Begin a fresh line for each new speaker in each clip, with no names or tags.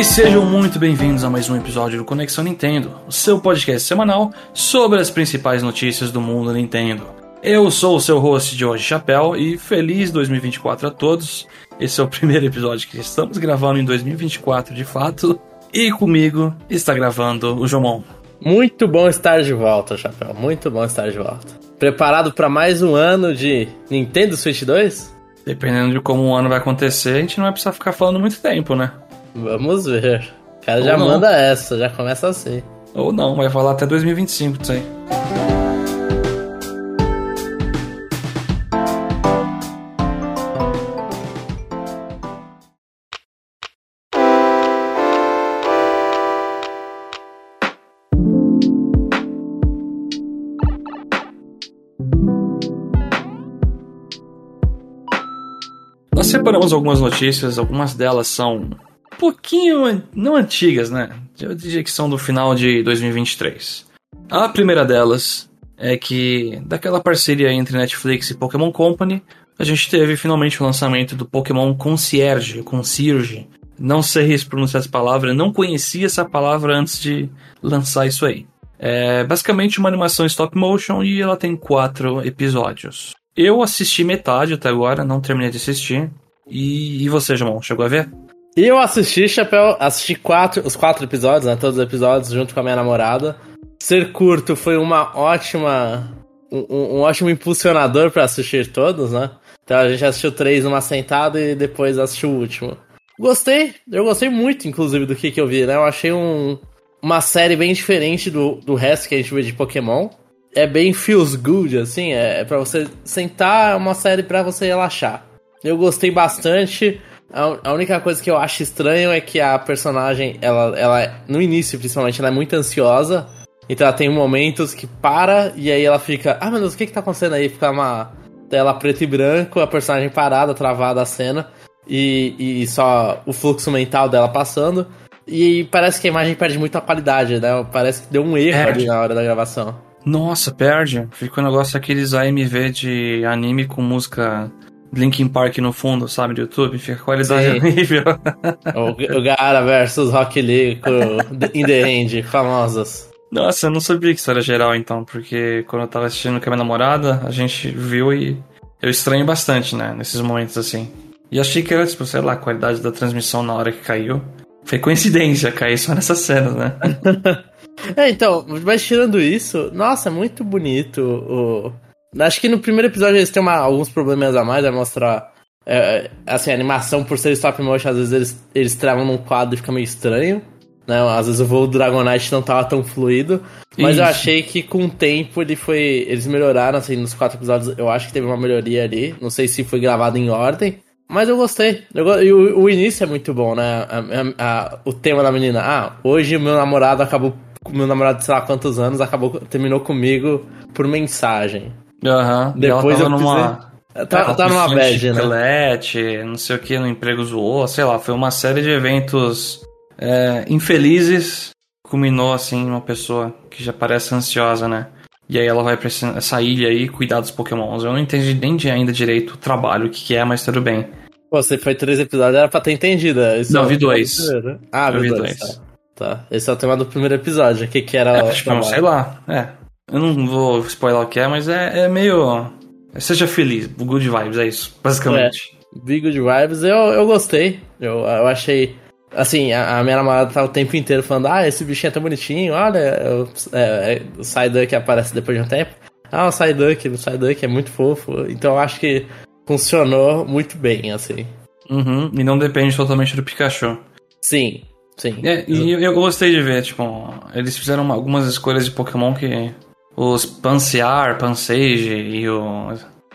E sejam muito bem-vindos a mais um episódio do Conexão Nintendo, o seu podcast semanal sobre as principais notícias do mundo Nintendo. Eu sou o seu host de hoje, Chapéu, e feliz 2024 a todos. Esse é o primeiro episódio que estamos gravando em 2024 de fato. E comigo está gravando o Jomon.
Muito bom estar de volta, Chapéu. Muito bom estar de volta. Preparado para mais um ano de Nintendo Switch 2?
Dependendo de como o ano vai acontecer, a gente não vai precisar ficar falando muito tempo, né?
Vamos ver. O cara
Ou
já
não.
manda essa, já começa assim.
Ou não, vai falar até 2025 disso aí. Nós separamos algumas notícias, algumas delas são pouquinho, não antigas, né? Eu diria que são do final de 2023. A primeira delas é que, daquela parceria entre Netflix e Pokémon Company, a gente teve finalmente o lançamento do Pokémon Concierge, Concierge. Não sei se pronunciar essa palavra, não conhecia essa palavra antes de lançar isso aí. É basicamente uma animação stop motion e ela tem quatro episódios. Eu assisti metade até agora, não terminei de assistir. E, e você, Jamon, chegou a ver?
Eu assisti, Chapéu, assisti quatro, os quatro episódios, né? Todos os episódios junto com a minha namorada. Ser curto foi uma ótima. Um, um- ótimo impulsionador pra assistir todos, né? Então a gente assistiu três numa sentada e depois assistiu o último. Gostei, eu gostei muito, inclusive, do que, que eu vi, né? Eu achei um, uma série bem diferente do, do resto que a gente vê de Pokémon. É bem feels good, assim, é, é pra você sentar, é uma série pra você relaxar. Eu gostei bastante. A, única coisa que eu acho estranho é que a personagem, ela, ela, no início principalmente, ela é muito ansiosa. Então ela tem momentos que para e aí ela fica, ah meu Deus, o que que tá acontecendo aí? Fica uma tela preto e branco, a personagem parada, travada a cena e, e só o fluxo mental dela passando. E parece que a imagem perde muito a qualidade, né? Parece que deu um erro
Perde.
ali na hora da gravação.
Nossa, perde. Fica um negócio aqueles AMV de anime com música Linkin Park no fundo, sabe, do YouTube. Fica a qualidade
Sim.
horrível.
O, o Gara versus Rock Lee In The End, famosos.
Nossa, eu não sabia que isso era geral então, porque quando eu tava assistindo com a minha namorada, a gente viu e eu estranhei bastante, né, nesses momentos assim. E achei que era, tipo, sei lá, a qualidade da transmissão na hora que caiu. Foi coincidência cair só nessas cenas, né?
É, então, mas tirando isso, nossa, é muito bonito. O... Acho que no primeiro episódio eles têm uma- alguns problemas a mais, vai mostrar. é, assim, a animação, por ser stop motion, às vezes eles, eles travam num quadro e fica meio estranho. Né? Às vezes o voo do Dragonite não tava tão fluido. Mas eu
Isso.
achei que com o tempo ele foi. Eles melhoraram, assim, nos quatro episódios. Eu acho que teve uma melhoria ali. Não sei se foi gravado em ordem. Mas eu gostei. Eu e o, o início é muito bom, né? A- a- a- o tema da menina. Ah, hoje meu namorado acabou. Meu namorado de sei lá quantos anos acabou, terminou comigo por mensagem.
Aham. Ela
Depois
tava
eu
numa.
Tá,
Ela
tá numa
piscina de
bad, né?
não sei o que, no emprego zoou, sei lá, foi uma série de eventos é, infelizes, culminou assim uma pessoa que já parece ansiosa, né? E aí ela vai pra essa ilha aí cuidar dos pokémons. Eu não entendi nem de- ainda direito o trabalho, o que, que é, mas tudo bem.
Pô, você foi três episódios, era pra ter entendido. Esse
Não,
é
vi dois.
primeiro. Ah,
Eu
vi dois.
dois.
Tá. Tá. Esse é o tema do primeiro episódio. O que, que era
É, tipo, sei lá, é. Eu não vou spoiler o que é, mas é, é meio. Seja feliz, good vibes, é isso, basicamente.
Big Good Vibes, eu, eu gostei. Eu, eu achei. Assim, a, a minha namorada tava o tempo inteiro falando: Ah, esse bichinho é tão bonitinho, olha, eu- é, é, o Psyduck aparece depois de um tempo. Ah, o Psyduck, o Psyduck é muito fofo. Então eu acho que funcionou muito bem, assim.
Uhum, e não depende totalmente do Pikachu.
Sim, sim.
É, e eu, eu gostei de ver, tipo, eles fizeram uma- algumas escolhas de Pokémon que os Pansear, Pansage e o.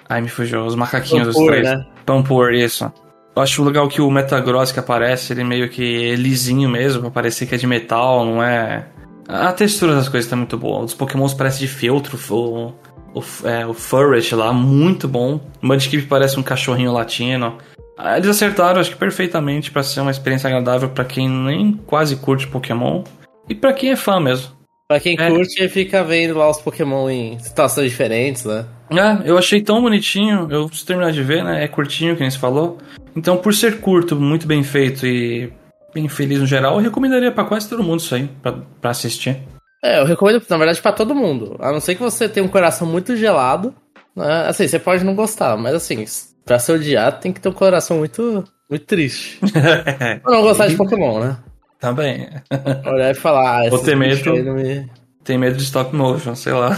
Ai, me fugiu, os macaquinhos dos
Pampur,
três.
né?
Pampur, isso. Eu acho legal que o Metagross que aparece, ele meio que é lisinho mesmo, pra parecer que é de metal, não é. A textura das coisas tá muito boa. Os Pokémons parecem de feltro, o, o, é, o Furret lá, muito bom. O Mudkip parece um cachorrinho latino. Ah, Eles acertaram, acho que perfeitamente, pra ser uma experiência agradável pra quem nem quase curte Pokémon e pra quem é fã mesmo.
Pra quem
É.
curte, fica vendo lá os Pokémon em situações diferentes, né?
É, eu achei tão bonitinho, eu preciso terminar de ver, né? É curtinho, que nem se falou. Então, por ser curto, muito bem feito e bem feliz no geral. Eu recomendaria pra quase todo mundo isso aí, pra, pra assistir.
É, eu recomendo, na verdade, pra todo mundo. A não ser que você tenha um coração muito gelado. Né? Assim, você pode não gostar, mas assim, pra ser odiado tem que ter um coração muito, muito triste. Ou não gostar de Pokémon, né?
Também.
Olhar e falar, ah,
Ou ter medo.
me...
Tem medo de stop motion, sei lá.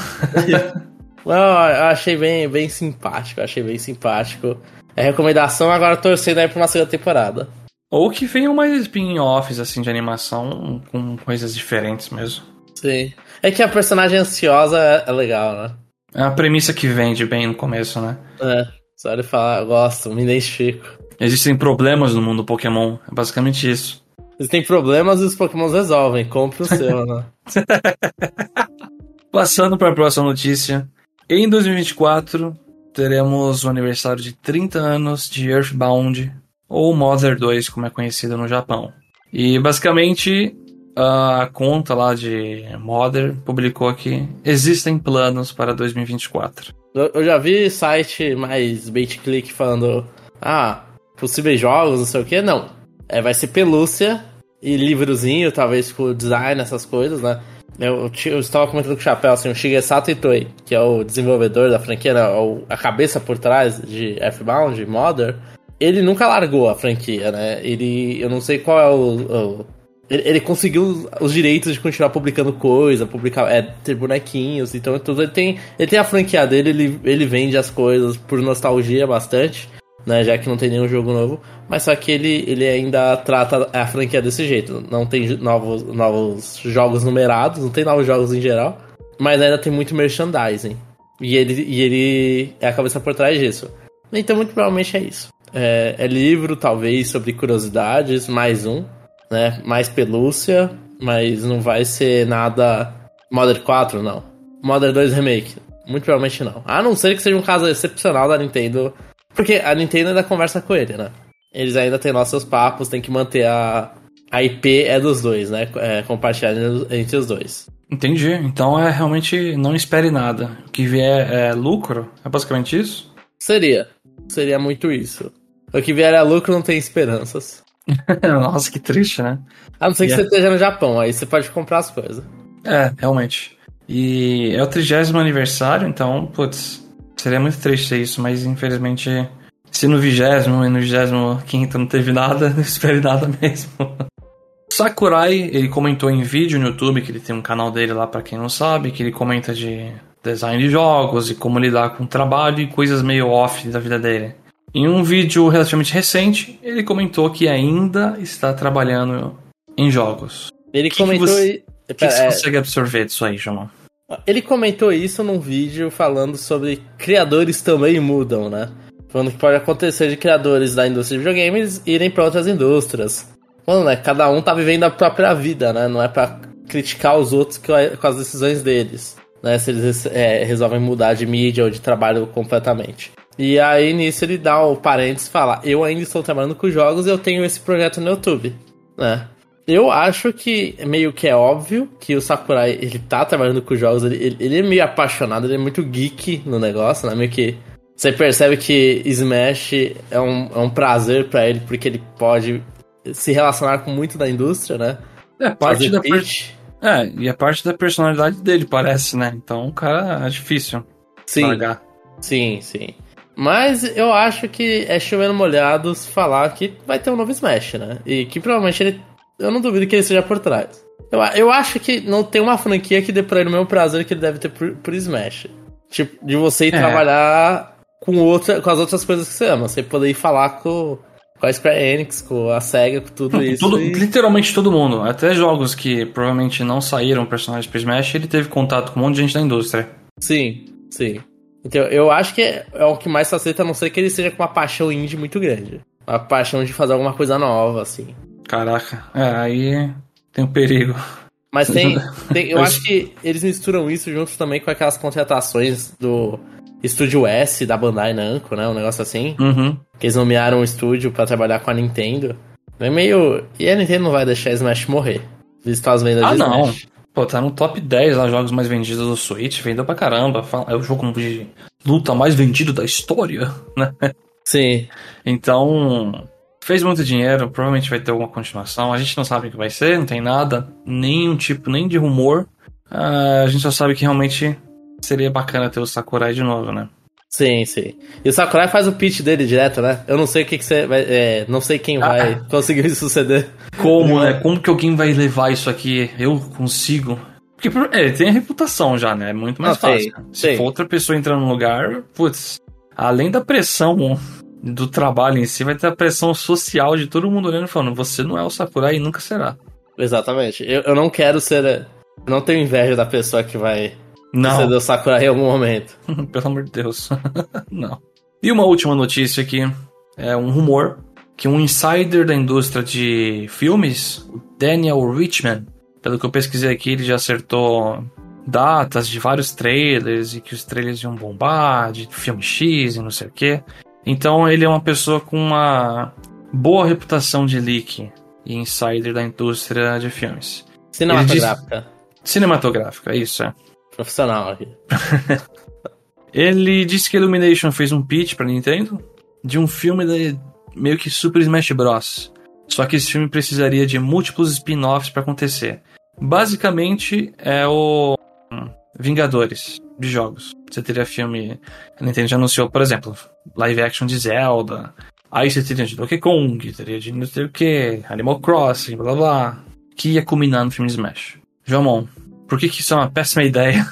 Não, eu achei bem, bem simpático, achei bem simpático. É recomendação, agora torcendo aí pra uma segunda temporada.
Ou que venham mais spin-offs, assim, de animação com coisas diferentes mesmo.
Sim. É que a personagem ansiosa é, legal, né?
É uma premissa que vende bem no começo, né?
É. Só ele falar, eu gosto, me identifico.
Existem problemas no mundo Pokémon, é basicamente isso.
Eles têm problemas e os Pokémon resolvem. Compre o seu, né?
Passando para a próxima notícia. Em 2024, teremos o aniversário de 30 anos de Earthbound, ou Mother 2, como é conhecido no Japão. E basicamente, a conta lá de Mother publicou que existem planos para 2024.
Eu, já vi site mais bait-click falando, ah, possíveis jogos, não sei o que. Não. É, vai ser pelúcia e livrozinho, talvez com design, essas coisas, né? Eu, eu, estava comentando com o Chapéu, assim, o Shigesato Itoi, que é o desenvolvedor da franquia, né, a cabeça por trás de F-Bound, Mother, ele nunca largou a franquia, né? Ele, eu não sei qual é o... o- ele, ele conseguiu os direitos de continuar publicando coisa, publicar, é, ter bonequinhos, então tudo. Ele tem, ele tem a franquia dele, ele, ele vende as coisas por nostalgia bastante, né? Já que não tem nenhum jogo novo. Mas só que ele, ele ainda trata a franquia desse jeito. Não tem novos, novos jogos numerados, não tem novos jogos em geral. Mas ainda tem muito merchandising. E ele, e ele é a cabeça por trás disso. Então, muito provavelmente é isso. É, é livro, talvez, sobre curiosidades, mais um. Né? Mais pelúcia, mas não vai ser nada. Modern 4, não. Modern 2 Remake. Muito provavelmente não. A não ser que seja um caso excepcional da Nintendo. Porque a Nintendo ainda conversa com ele, né? Eles ainda têm nossos papos, tem que manter a. A IP é dos dois, né? É, compartilhada entre os dois.
Entendi. Então é realmente não espere nada. O que vier é lucro? É basicamente isso?
Seria. Seria muito isso. O que vier a lucro não tem esperanças.
Nossa, que triste, né?
A não ser que
Yeah.
você esteja no Japão, aí você pode comprar as coisas.
É, realmente. E é o trigésimo aniversário, então, putz, seria muito triste isso, mas infelizmente, se no vigésimo e no vigésimo quinto não teve nada, não espere nada mesmo. Sakurai, ele comentou em vídeo no YouTube, que ele tem um canal dele lá pra quem não sabe, que ele comenta de design de jogos e como lidar com o trabalho e coisas meio off da vida dele. Em um vídeo relativamente recente, ele comentou que ainda está trabalhando em jogos.
Ele
que
comentou.
você-
e-
O que, que você
É,
consegue absorver disso aí, João?
Ele comentou isso num vídeo falando sobre criadores também mudam, né? Falando que pode acontecer de criadores da indústria de videogames irem para outras indústrias. Falando, né? Cada um tá vivendo a própria vida, né? Não é pra criticar os outros com as decisões deles. Né? Se eles é, resolvem mudar de mídia ou de trabalho completamente. E aí nisso ele dá o parênteses e fala: Eu ainda estou trabalhando com jogos e eu tenho esse projeto no YouTube. Né? Eu acho que meio que é óbvio que o Sakurai, ele tá trabalhando com jogos, ele, ele, é meio apaixonado, ele é muito geek no negócio, né? Meio que você percebe que Smash é um, é um prazer pra ele, porque ele pode se relacionar com muito da indústria, né?
É parte
Fazer
da per...
pitch.
É, e é parte da personalidade dele, parece, né? Então o cara é difícil
Sim,
largar.
sim, sim. Mas eu acho que é chovendo molhados falar que vai ter um novo Smash, né? E que provavelmente ele. Eu não duvido que ele seja por trás. Eu, eu acho que não tem uma franquia que dê pra ele o mesmo prazer que ele deve ter por, por Smash. Tipo, de você ir
É.
trabalhar com, outra, com as outras coisas que você ama. Você poder ir falar com, com a Square Enix, com a SEGA, com tudo isso.
Todo-
e-
Literalmente todo mundo. Até jogos que provavelmente não saíram personagens pro Smash, ele teve contato com um monte de gente da indústria.
Sim, sim. Então eu acho que é, é o que mais facilita, a não ser que ele seja com uma paixão indie muito grande. Uma paixão de fazer alguma coisa nova, assim.
Caraca, é, aí tem um perigo.
Mas tem, tem- eu acho que eles misturam isso junto também com aquelas contratações do Estúdio S da Bandai Namco, né? Um negócio assim.
Uhum.
Que eles nomearam um estúdio pra trabalhar com a Nintendo. É meio. E a Nintendo não vai deixar Smash morrer. Visto as vendas
Ah,
de
não.
Smash.
Pô, tá no top 10 lá, jogos mais vendidos do Switch, vendeu pra caramba. É o jogo de luta mais vendido da história, né?
Sim.
Então, Fez muito dinheiro, provavelmente vai ter alguma continuação. A gente não sabe o que vai ser, não tem nada, nenhum tipo, nem de rumor. Uh, a gente só sabe que realmente seria bacana ter o Sakurai de novo, né?
Sim, sim. E o Sakurai faz o pitch dele direto, né? Eu não sei o que, que você vai. É, não sei quem ah, vai conseguir suceder.
Como, né? Como que alguém vai levar isso aqui? Eu consigo. Porque é, ele tem a reputação já, né? É muito mais não, fácil. Sei, Se for outra pessoa entrar no lugar, putz, além da pressão do trabalho em si, vai ter a pressão social de todo mundo olhando e falando: você não é o Sakurai e nunca será.
Exatamente. Eu, eu não quero ser. Eu não tenho inveja da pessoa que vai não. Você deu Sakurai em algum momento.
Pelo amor de Deus. não. E uma última notícia aqui. É um rumor que um insider da indústria de filmes, o Daniel Richman, pelo que eu pesquisei aqui, ele já acertou datas de vários trailers e que os trailers iam bombar, de filme X e não sei o que. Então ele é uma pessoa com uma boa reputação de leak e insider da indústria de filmes.
Cinematográfica. Diz...
Cinematográfica, isso é
profissional aqui.
Ele disse que a Illumination fez um pitch pra Nintendo de um filme de meio que Super Smash Bros. Só que esse filme precisaria de múltiplos spin-offs para acontecer. Basicamente é o Vingadores de jogos. Você teria filme. A Nintendo já anunciou, por exemplo, live action de Zelda. Aí você teria de Donkey Kong, teria de não sei o que, Animal Crossing, blá blá. Que ia culminar no filme Smash. Jomon, por que, que isso é uma péssima ideia?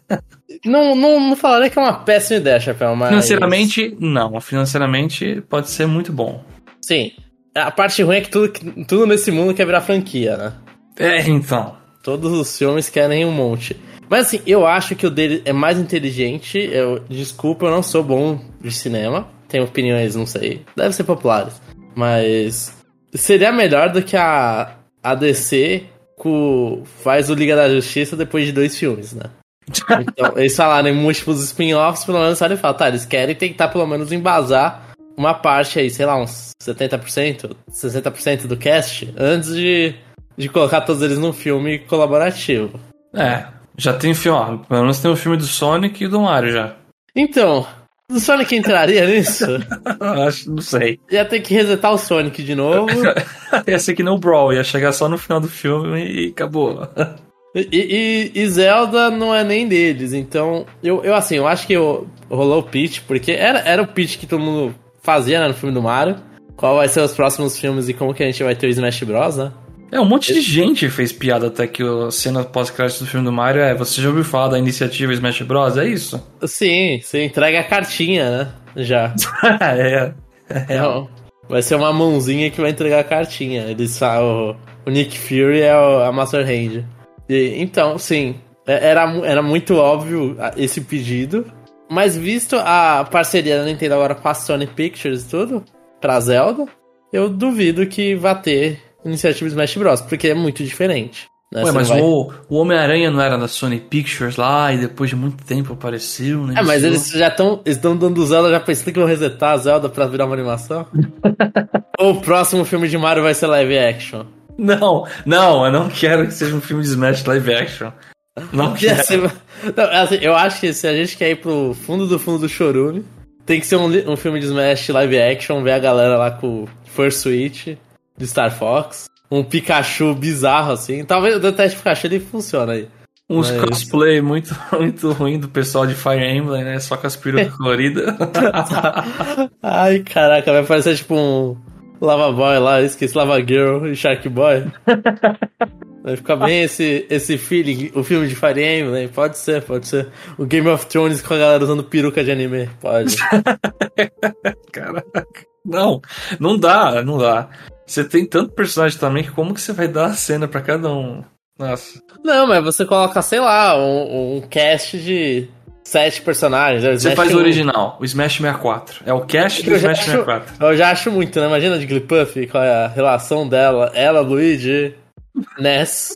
não, não, não falaria que é uma péssima ideia, Chapéu, mas.
Financeiramente, não. Financeiramente pode ser muito bom.
Sim. A parte ruim é que tudo, tudo nesse mundo quer virar franquia, né?
É, então.
Todos os filmes querem um monte. Mas assim, eu acho que o dele é mais inteligente. Eu, desculpa, eu não sou bom de cinema. Tenho opiniões, não sei. Deve ser populares. Mas seria melhor do que a, a DC faz o Liga da Justiça depois de dois filmes, né? Então, eles falaram em múltiplos spin-offs, pelo menos eles falam, tá, eles querem tentar pelo menos embasar uma parte aí, sei lá, uns 70%, 60% do cast, antes de, de colocar todos eles num filme colaborativo.
É, já tem filme, ó, pelo menos tem o filme do Sonic e do Mario já.
Então, o Sonic entraria nisso?
Acho, não sei.
Ia ter que resetar o Sonic de novo.
ia ser que no Brawl, ia chegar só no final do filme e acabou.
E, e, e, Zelda não é nem deles, então eu, eu assim, eu acho que eu, rolou o pitch, porque era, era o pitch que todo mundo fazia né, no filme do Mario. Qual vai ser os próximos filmes e como que a gente vai ter o Smash Bros, né?
É, um monte de gente fez piada até que a cena pós-crédito do filme do Mario é você já ouviu falar da iniciativa Smash Bros? É isso?
Sim, você entrega a cartinha, né? Já.
é. é.
Não, vai ser uma mãozinha que vai entregar a cartinha. Eles o, o Nick Fury é a Master Hand. E, então, sim, é, era, era muito óbvio esse pedido. Mas visto a parceria da Nintendo agora com a Sony Pictures e tudo, pra Zelda, eu duvido que vá ter iniciativa Smash Bros, porque é muito diferente.
Né? Ué, mas vai... o, o Homem-Aranha não era da Sony Pictures lá e depois de muito tempo apareceu, né?
É, mas eles já estão estão dando Zelda, já pensei que vão resetar a Zelda pra virar uma animação? Ou o próximo filme de Mario vai ser live action?
Não, não, eu não quero que seja um filme de Smash live action. Não quero.
Não, assim, eu acho que se a gente quer ir pro fundo do fundo do chorume, tem que ser um, um filme de Smash live action, ver a galera lá com o First Switch de Star Fox. Um Pikachu bizarro, assim. Talvez o Detective Pikachu ele funciona aí.
Uns Mas... cosplay muito, muito ruim do pessoal de Fire Emblem, né? Só com as perucas coloridas.
Ai, caraca, vai parecer tipo um Lava Boy lá, esqueci Lava Girl e Shark Boy. Vai ficar bem esse, esse feeling, o filme de Fire Emblem, pode ser, pode ser. O Game of Thrones com a galera usando peruca de anime, pode.
Caraca. Não, não dá, não dá. Você tem tanto personagem também que como que você vai dar a cena para cada um? Nossa.
Não, mas você coloca, sei lá, um, um cast de sete personagens.
É você faz o original, o Smash 64. É o cast do Smash acho, 64.
Eu já acho muito, né? Imagina de Glipuff, qual é a relação dela, ela, Luigi, Ness.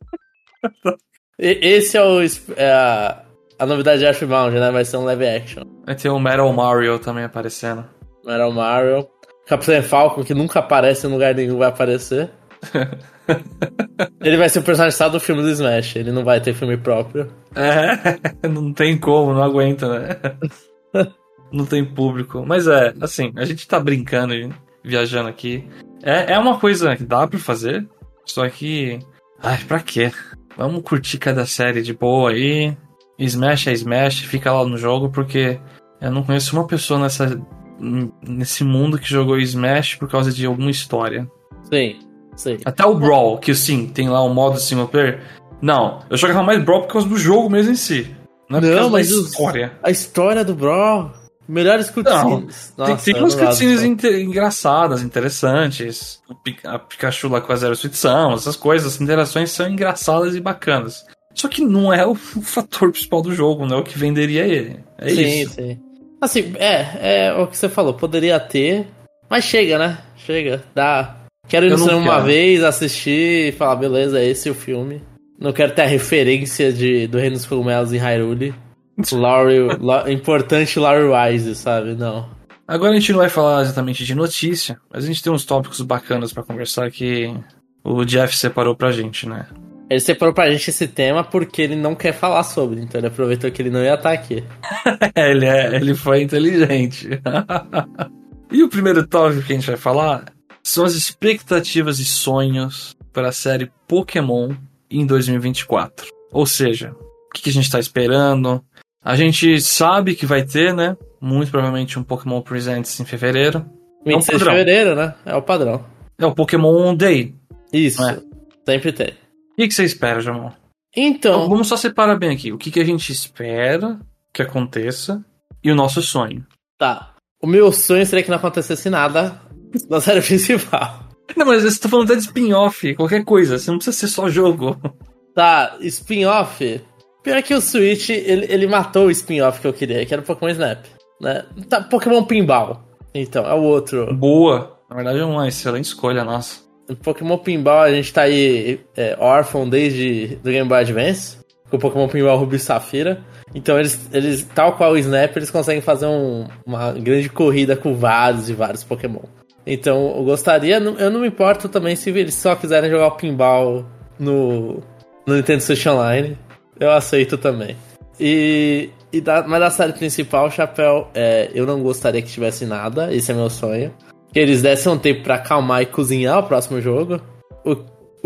e, esse é, o, é a, a novidade de Ashbound, né? Vai ser um live action.
Vai ter o Metal Mario também aparecendo.
Metal Mario. Capitão Falcon, que nunca aparece em lugar nenhum, vai aparecer. ele vai ser o personagem só do filme do Smash, ele não vai ter filme próprio.
É, não tem como, não aguenta, né? não tem público. Mas é, assim, a gente tá brincando, viajando aqui. É, é uma coisa que dá pra fazer, só que. Ai, pra quê? Vamos curtir cada série de boa aí. Smash é Smash, fica lá no jogo, porque eu não conheço uma pessoa nessa, nesse mundo que jogou Smash por causa de alguma história.
Sim, sim.
Até o Brawl, que sim, tem lá um modo single player. Não, eu jogava mais Brawl por causa do jogo mesmo em si. Não é por
Não,
causa
mas
da história.
A história do Brawl. Melhores cutscenes.
Tem,
Nossa,
tem
eu
umas cutscenes
do Brawl.
inte- engraçadas, interessantes. A Pikachu lá com a Zero Suição, essas coisas, as interações são engraçadas e bacanas. Só que não é o, o fator principal do jogo, não é o que venderia ele. É
sim,
isso.
sim. Assim, é, é o que você falou, poderia ter, mas chega, né? Chega, dá. Quero ir no cinema uma vez, assistir e falar, beleza, é esse o filme. Não quero ter a referência de, do Reino dos Cogumelos em Hyrule. Laurie, La- importante Laurie Wise, sabe? Não.
Agora a gente não vai falar exatamente de notícia, mas a gente tem uns tópicos bacanas pra conversar que o Jeff separou pra gente, né?
Ele separou pra gente esse tema porque ele não quer falar sobre, então ele aproveitou que ele não ia estar aqui.
ele, é, ele foi inteligente. e o primeiro tópico que a gente vai falar são as expectativas e sonhos para a série Pokémon em 2024. Ou seja, o que a gente está esperando? A gente sabe que vai ter, né? Muito provavelmente um Pokémon Presents em fevereiro. É um
26 de fevereiro, né? É o padrão.
É o Pokémon Day.
Isso.
É.
Sempre tem.
O que, você espera, Jamon? Então,
Então,
vamos só separar bem aqui. O que, que a gente espera que aconteça e o nosso sonho.
tá. O meu sonho seria que não acontecesse nada na série principal.
Não, mas você tá falando até de spin-off, qualquer coisa. Você não precisa ser só jogo.
Tá, spin-off. Pior que o Switch, ele, ele matou o spin-off que eu queria, que era o Pokémon Snap. Né? Tá, Pokémon Pinball. Então, é o outro.
Boa. Na verdade é uma excelente escolha, nossa.
Pokémon Pinball, a gente tá aí é, órfão desde do Game Boy Advance, com o Pokémon Pinball Ruby Safira. Então eles, eles, tal qual o Snap, eles conseguem fazer um- uma grande corrida com vários e vários Pokémon. Então eu gostaria, eu não me importo também se eles só quiserem jogar o Pinball no, no Nintendo Switch Online. Eu aceito também. E, e da, mas da série principal, Chapéu, é, eu não gostaria que tivesse nada, esse é meu sonho. Que eles dessem um tempo pra acalmar e cozinhar o próximo jogo. O,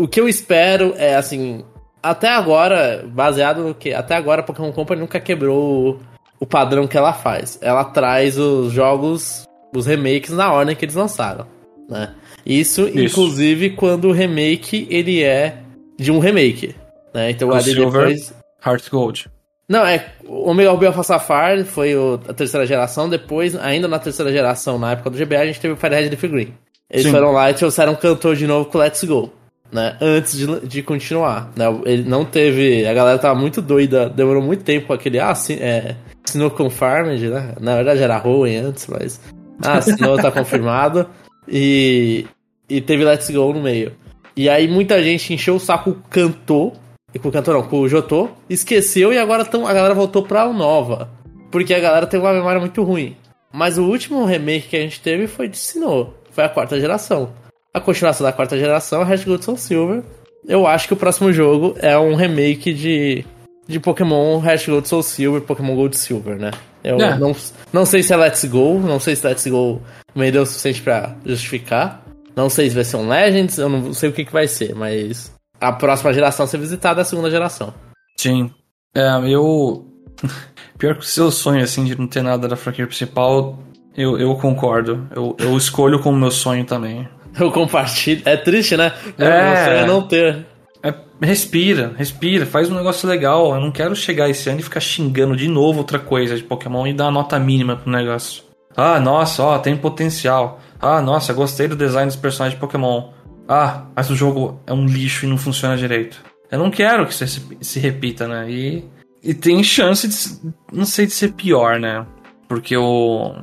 o que eu espero é, assim, até agora, baseado no que? Até agora a Pokémon Company nunca quebrou o, o padrão que ela faz. Ela traz os jogos, os remakes na ordem que eles lançaram, né? Isso,
Isso.
inclusive, quando o remake, ele é de um remake, né? Então
O
ali
Silver.
depois...
Heart Gold.
Não, é. O Omega Ruby Alpha Sapphire foi o- a terceira geração. Depois, ainda na terceira geração, na época do GBA, a gente teve o Firehead Leaf Green. Eles
Sim.
foram lá e trouxeram um cantor de novo com Let's Go. Né? Antes de, de continuar. Né? Ele não teve. A galera tava muito doida. Demorou muito tempo com aquele. Ah, sim, é. Snow Confirmed, né? Na verdade era Hoenn antes, mas. Ah, Snow tá confirmado. E. E teve Let's Go no meio. E aí muita gente encheu o saco cantor. E com o cantor não, com o Jotô. Esqueceu e agora tão, a galera voltou pra o Nova. Porque a galera tem uma memória muito ruim. Mas o último remake que a gente teve foi de Sinnoh. Foi a quarta geração. A continuação da quarta geração é Red Gold Soul Silver. Eu acho que o próximo jogo é um remake de, de Pokémon Red Gold Soul Silver Pokémon Gold Silver, né? Eu
É.
não, não sei se é Let's Go, não sei se Let's Go me deu o suficiente pra justificar. Não sei se vai ser um Legends, eu não sei o que, que vai ser, mas a próxima geração a ser visitada é a segunda geração.
Sim. É, eu. Pior que o seu sonho, assim, de não ter nada da franquia principal, eu, eu concordo. Eu, eu escolho como meu sonho também.
Eu compartilho. É triste, né?
É.
Você não ter.
É, respira, respira, faz um negócio legal. Eu não quero chegar esse ano e ficar xingando de novo outra coisa de Pokémon e dar uma nota mínima pro negócio. Ah, nossa, ó, tem potencial. Ah, nossa, gostei do design dos personagens de Pokémon. Ah, mas o jogo é um lixo e não funciona direito. Eu não quero que isso se, se repita, né? E, e tem chance de, não sei, de ser pior, né? Porque o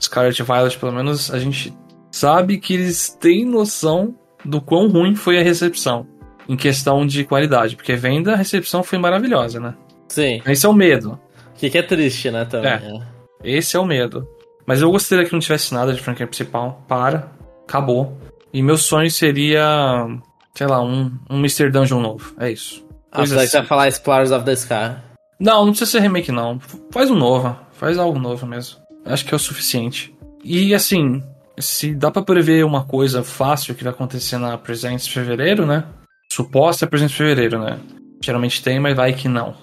Scarlet Violet, pelo menos, a gente sabe que eles têm noção do quão ruim foi a recepção em questão de qualidade, porque venda, a recepção foi maravilhosa, né?
Sim.
Esse é o medo.
O que, que é triste, né? Também.
É.
é.
Esse é o medo. Mas eu gostaria que não tivesse nada de franquia principal. Para. Acabou. E meu sonho seria, sei lá, um, um Mr. Dungeon novo. É isso.
Ah,
Coisa
você vai
assim.
falar Explorers of the Sky.
Não, não precisa ser remake, não. Faz um novo. Faz algo novo mesmo. Acho que é o suficiente. E assim, se dá pra prever uma coisa fácil que vai acontecer na Presents de fevereiro, né? Suposta Presents de fevereiro, né? Geralmente tem, mas vai que não.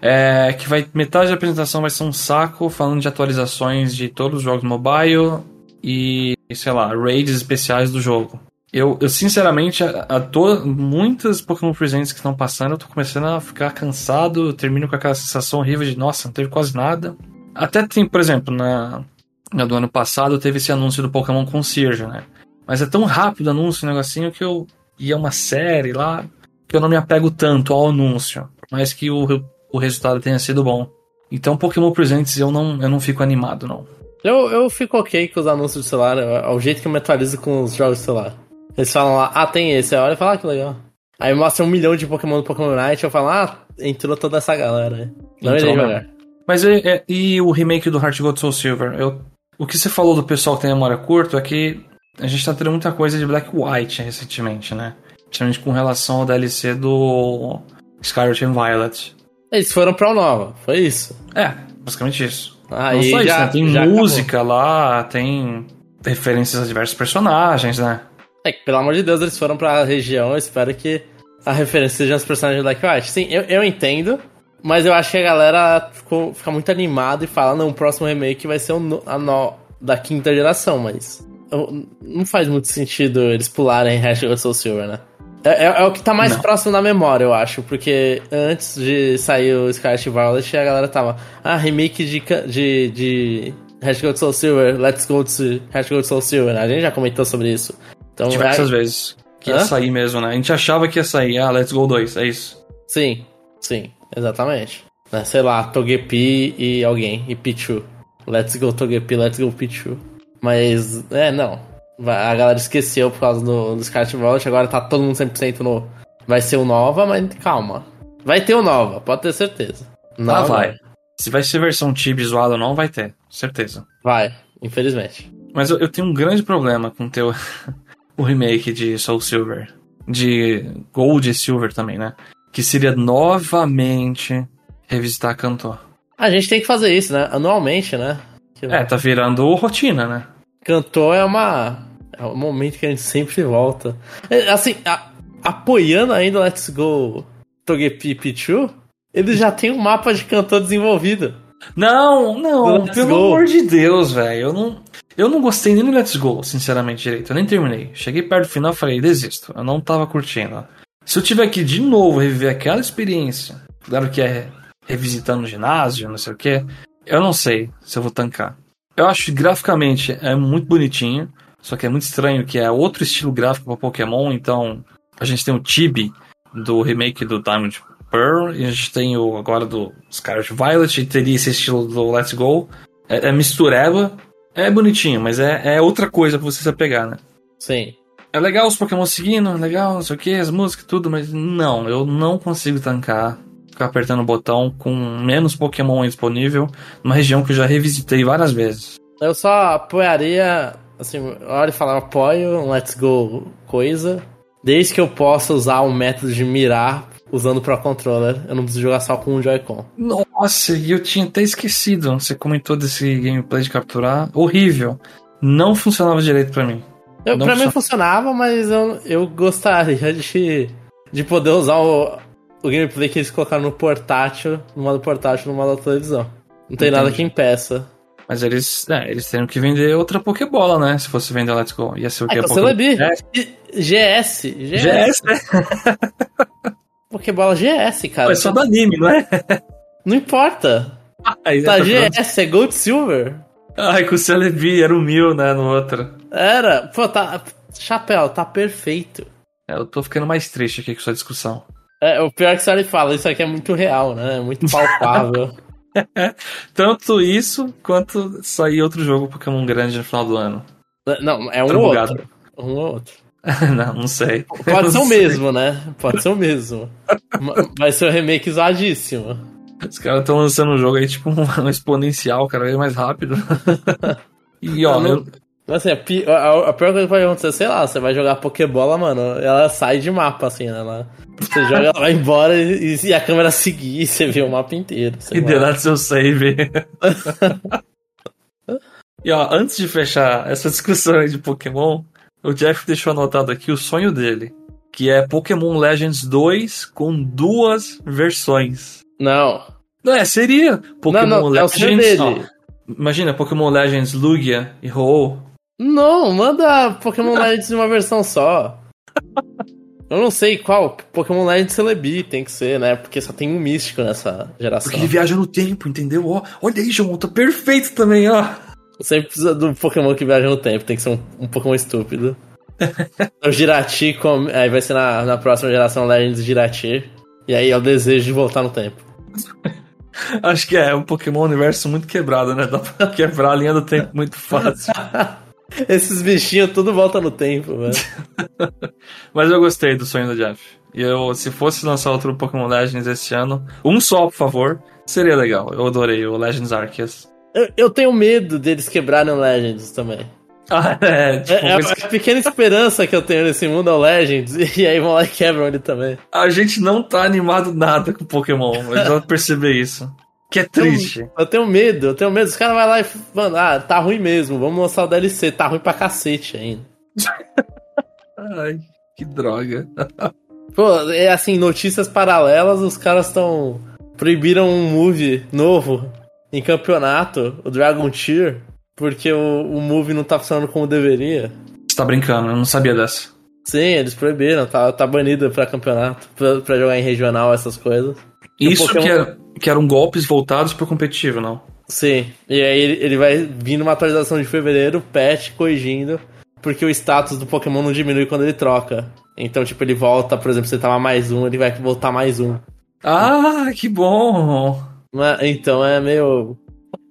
É, que vai metade da apresentação vai ser um saco falando de atualizações de todos os jogos mobile e, sei lá, raids especiais do jogo. Eu, eu sinceramente, a, a to, muitas Pokémon Presents que estão passando, eu tô começando a ficar cansado, termino com aquela sensação horrível de, nossa, não teve quase nada. Até tem, por exemplo, na, na do ano passado teve esse anúncio do Pokémon Concierge, né? Mas é tão rápido o anúncio, o negocinho, que eu ia uma série lá, que eu não me apego tanto ao anúncio. Mas que o, o resultado tenha sido bom. Então, Pokémon Presents eu não, eu não fico animado, não.
Eu, eu fico ok com os anúncios do celular, é o jeito que eu me atualizo com os jogos do celular. Eles falam lá, ah, tem esse, olha e fala, ah, que legal. Aí mostra um milhão de Pokémon do Pokémon Night, eu falo, ah, entrou toda essa galera. Não irei jogar.
Mas é, é, e o remake do Heart Gold Soul Silver? Eu, o que você falou do pessoal que tem memória curta é que a gente tá tendo muita coisa de Black White recentemente, né? Principalmente com relação ao DLC do Scarlet and Violet.
Eles foram pra nova, foi isso.
É, basicamente isso.
Aí
Não só
já,
isso, né? Tem
já
música lá, tem referências a diversos personagens, né?
É que, pelo amor de Deus, eles foram pra região, eu espero que a referência seja os personagens de Black White. Sim, eu, eu entendo, mas eu acho que a galera ficou, fica muito animada e fala, não, o próximo remake vai ser o no, a no, da quinta geração, mas eu, não faz muito sentido eles pularem Hashtag Soul Silver, né? É, é, é, o que tá mais
Não.
próximo da memória, eu acho, porque antes de sair o Scarlet Violet, a galera tava, ah, remake de, de, de Hashtag Soul Silver, let's go to Hashtag Soul Silver, a gente já comentou sobre isso. Então,
Diversas
é-
vezes. Que ia
Hã?
sair mesmo, né? A gente achava que ia sair. Ah, Let's Go 2, é isso.
Sim, sim, exatamente. Né, sei lá, Togepi e alguém, e Pichu. Let's go Togepi, let's go Pichu. Mas, é, não. A galera esqueceu por causa do, do Violet, agora tá todo mundo 100% no... Vai ser o Nova, mas calma. Vai ter o Nova, pode ter certeza.
Ah,
Não,
vai. Se vai ser versão Tibi zoada ou não, vai ter. Certeza.
Vai, infelizmente.
Mas eu, eu tenho um grande problema com teu... o remake de Soul Silver. De Gold e Silver também, né? Que seria novamente revisitar Cantor.
A gente tem que fazer isso, né? Anualmente, né? Que-
É, tá virando rotina, né?
Cantor é uma. É um momento que a gente sempre volta. É, Assim, a- apoiando ainda o Let's Go Togepi Pichu, ele já tem um mapa de cantor desenvolvido.
Não, não, pelo
Go.
amor de Deus, velho. Eu não, eu não gostei nem do Let's Go, sinceramente, direito. Eu nem terminei. Cheguei perto do final e falei, desisto. Eu não tava curtindo. Se eu tiver que de novo reviver aquela experiência, claro que é revisitando o ginásio, não sei o que, eu não sei se eu vou tancar. Eu acho que graficamente é muito bonitinho, só que é muito estranho que é outro estilo gráfico para Pokémon, então a gente tem o Chibi do remake do Diamond Pearl, e a gente tem o agora do Scarlet Violet, e teria esse estilo do Let's Go. É, é mistureba, é bonitinho, mas é, é outra coisa pra você se apegar, né?
Sim.
É legal os Pokémon seguindo, legal, não sei o que, as músicas, tudo, mas não, eu não consigo tancar, ficar apertando o botão com menos Pokémon disponível, numa região que eu já revisitei várias vezes.
Eu só apoiaria. Assim, a hora de falar apoio, um Let's Go coisa. Desde que eu possa usar o método de mirar usando o Pro Controller. Eu não preciso jogar só com um Joy-Con.
Nossa, e eu tinha até esquecido, você comentou desse gameplay de capturar, horrível. Não funcionava direito pra mim.
Eu,
Não
pra mim funcionava, mas eu, eu gostaria de, de poder usar o, o gameplay que eles colocaram no portátil, no modo portátil, no modo da televisão. Não tem nada
Entendi.
que impeça.
Mas eles, é, eles teriam que vender outra Pokébola, né? Se fosse vender Let's Go. Ia ser o que?
É,
a
com Celebi.
GS?
GS.
Né?
Pokébola GS, cara.
É só do anime, não é?
Não importa.
Aí,
Tá
tá
GS, é Gold Silver.
Ai, com o Celebi, era o mil, né? No outro.
Era. Pô, tá. Chapéu, tá perfeito.
É, eu tô ficando mais triste aqui com sua discussão.
É, o pior que você olha e fala, isso aqui é muito real, né? É muito palpável.
Tanto isso, quanto sair outro jogo Pokémon grande no final do ano.
Não, é um ou
bugado.
outro. Um ou outro.
não, não sei.
Pode ser o mesmo, né? Pode ser o mesmo. Vai ser o remake zoadíssimo.
Os caras estão lançando um jogo aí, tipo, um, um exponencial, cada vez mais rápido. e ó,
Eu não-
eu,
assim, a, pi- a- a pior coisa que pode acontecer, sei lá, você vai jogar Pokébola, mano, ela sai de mapa, assim, né? Ela, você joga, ela vai embora e, e a câmera seguir e você vê o mapa inteiro.
e
lá.
delete seu save. E ó, antes de fechar essa discussão aí de Pokémon, o Jeff deixou anotado aqui o sonho dele, que é Pokémon Legends 2 com duas versões.
Não.
Não, é, seria Pokémon
não, não, é o sonho
Legends.
dele.
ó, imagina Pokémon Legends Lugia e Ho.
Não, manda Pokémon Legends em uma versão só. Eu não sei qual. Pokémon Legends Celebi tem que ser, né? Porque só tem um místico nessa geração.
Porque ele viaja no tempo, entendeu? Ó, olha aí, João, tá perfeito também, ó.
Sempre precisa do Pokémon que viaja no tempo, tem que ser um, um Pokémon estúpido. o Girati, com- aí vai ser na, na próxima geração Legends Girati. E aí é o desejo de voltar no tempo.
Acho que é um Pokémon universo muito quebrado, né? Dá pra quebrar a linha do tempo muito fácil.
Esses bichinhos tudo volta no tempo, velho.
Mas eu gostei do sonho do Jeff. E eu, se fosse lançar outro Pokémon Legends esse ano, um só, por favor, seria legal. Eu adorei o Legends Arceus.
Eu, eu tenho medo deles quebrarem o Legends também.
Ah, é, tipo,
É, é a pequena esperança que eu tenho nesse mundo é o Legends, e aí vão lá e quebram ele também.
a gente não tá animado nada com Pokémon. Eu já percebi isso. Que é triste.
Eu tenho medo, eu tenho medo. Os caras vão lá e. Mano, ah, tá ruim mesmo. Vamos lançar o DLC. Tá ruim pra cacete ainda.
Ai, que droga.
Pô, é assim, notícias paralelas, os caras estão. Proibiram um movie novo em campeonato, o Dragon Tier, porque o, o movie não tá funcionando como deveria.
Você tá brincando, eu não sabia dessa.
Sim, eles proibiram, tá, tá banido pra campeonato, pra, pra jogar em regional, essas coisas.
Isso
Pokémon-
que, era- que eram golpes voltados pro competitivo, não?
Sim, e aí ele, vai vir numa atualização de fevereiro, patch corrigindo, porque o status do Pokémon não diminui quando ele troca. Então, tipo, ele volta, por exemplo, se ele tava mais um, ele vai voltar mais um.
Ah, que bom!
Então é meio.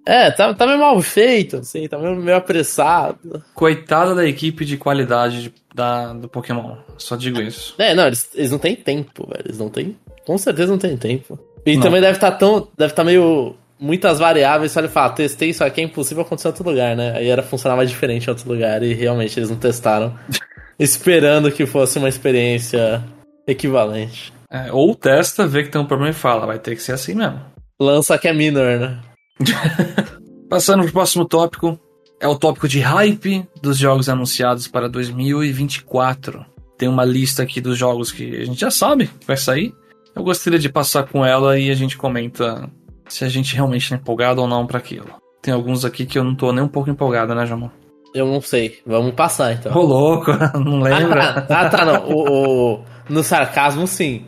É, tá, tá meio mal feito, assim, tá meio, meio apressado.
Coitada da equipe de qualidade de- da, do Pokémon. Só digo isso.
É, não, eles, eles não têm tempo, velho. Eles não têm. Com certeza não tem tempo. E
Não.
também deve estar tão. Deve estar meio. Muitas variáveis, só ele fala, testei isso aqui, é impossível acontecer em outro lugar, né? Aí era funcionar mais diferente em outro lugar e realmente eles não testaram. esperando que fosse uma experiência equivalente.
É, ou testa, vê que tem um problema e fala, vai ter que ser assim mesmo.
Lança que é minor, né?
Passando pro próximo tópico, é o tópico de hype dos jogos anunciados para 2024. Tem uma lista aqui dos jogos que a gente já sabe que vai sair. Eu gostaria de passar com ela e a gente comenta se a gente realmente tá empolgado ou não para aquilo. Tem alguns aqui que eu não tô nem um pouco empolgado, né, Jamon?
Eu não sei. Vamos passar então.
Ô, louco, não
Ah,
lembra?
tá, ah, tá, não. O, o- no sarcasmo, sim.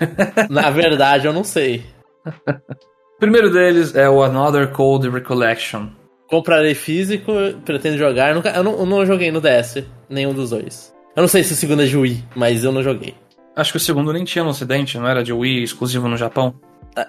Na verdade, eu não sei.
O primeiro deles é o Another Cold Recollection.
Comprarei físico, pretendo jogar. Nunca, eu, não, eu não joguei no DS, nenhum dos dois. Eu não sei se o segundo é de Wii, mas eu não joguei.
Acho que o segundo nem tinha no ocidente, não era de Wii, exclusivo no Japão?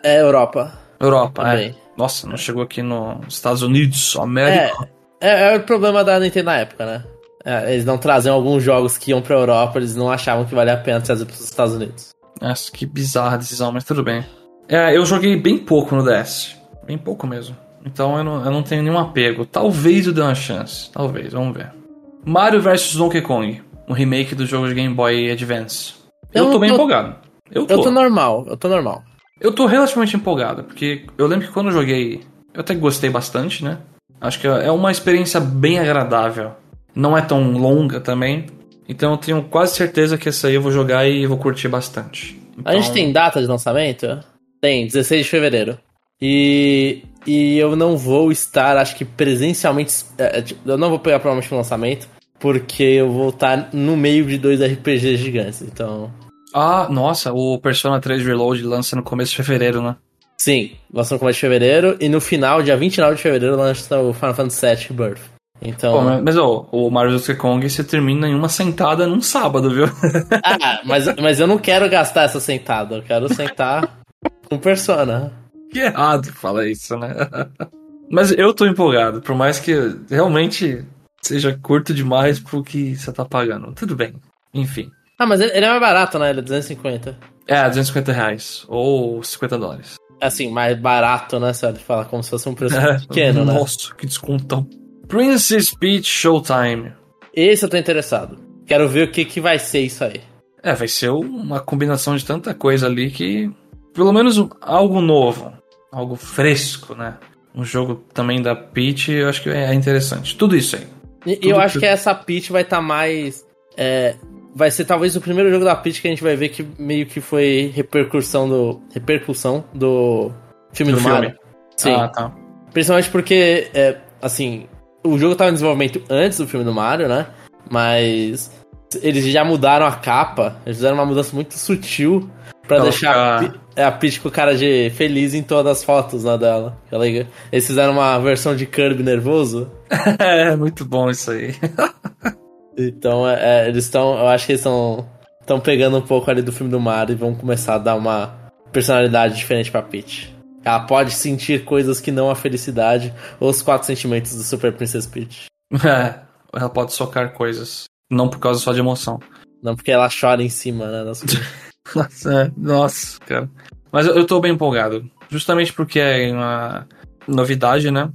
É Europa.
Europa,
Também.
é. Nossa, não chegou aqui nos Estados Unidos, América.
É, é o problema da Nintendo na época, né? É, eles não traziam alguns jogos que iam pra Europa, eles não achavam que valia a pena trazer pros Estados Unidos.
Nossa, que bizarra decisão, mas tudo bem. É, eu joguei bem pouco no DS. Bem pouco mesmo. Então eu não, eu não tenho nenhum apego. Talvez eu dê uma chance. Talvez, vamos ver. Mario vs Donkey Kong. Um remake do jogo de Game Boy Advance. Eu,
Eu
tô bem
tô-
empolgado. Eu tô.
Eu tô normal, eu tô normal.
Eu tô relativamente empolgado, porque eu lembro que quando eu joguei, eu até gostei bastante, né? Acho que é uma experiência bem agradável. Não é tão longa também. Então eu tenho quase certeza que essa aí eu vou jogar e vou curtir bastante.
A gente
Então,
tem data de lançamento? Tem, 16 de fevereiro. E, e eu não vou estar, acho que presencialmente. é, é, tipo, eu não vou pegar provavelmente o lançamento, porque eu vou estar no meio de dois RPGs gigantes. Então,
Ah, nossa, o Persona 3 Reload lança no começo de fevereiro, né?
sim, lança no começo de fevereiro. E no final, dia 29 de fevereiro, lança o Final Fantasy VII Rebirth. Então.
Pô, mas, ó, o Mario vs Kong você termina em uma sentada num sábado, viu?
Ah, mas, mas eu não quero gastar essa sentada, eu quero sentar com Persona.
que errado falar isso, né? mas eu tô empolgado, por mais que realmente seja curto demais pro que você tá pagando. Tudo bem. Enfim.
Ah, mas ele é mais barato, né? Ele é 250.
É, 250 reais. Ou 50 dólares.
Assim, mais barato, né? E fala como se fosse um preço pequeno, né?
Nossa, que descontão. Princess Peach Showtime.
Esse eu tô interessado. Quero ver o que, que vai ser isso aí.
É, vai ser uma combinação de tanta coisa ali que. Pelo menos algo novo. Algo fresco, né? um jogo também da Peach, eu acho que é interessante. Tudo isso aí.
E eu acho que essa Peach vai estar tá mais. É, vai ser talvez o primeiro jogo da Peach que a gente vai ver que meio que foi repercussão do. repercussão do filme do, do Mario. Filme.
Sim. Ah, tá.
Principalmente porque, é, assim, o jogo estava em desenvolvimento antes do filme do Mario, né? Mas eles já mudaram a capa, eles fizeram uma mudança muito sutil para deixar ficar... a, é, a Peach com cara de feliz em todas as fotos né, dela. Eles fizeram uma versão de Kirby nervoso.
é, muito bom isso aí.
então, é, é, eles estão, eu acho que eles estão estão pegando um pouco ali do filme do Mario e vão começar a dar uma personalidade diferente pra Peach. Ela pode sentir coisas que não a felicidade ou os quatro sentimentos do Super Princess Peach.
É, ela pode socar coisas. Não por causa só de emoção.
Não porque ela chora em cima, né? Das
nossa, é, nossa, cara. Mas eu, eu tô bem empolgado. Justamente porque é uma novidade, né?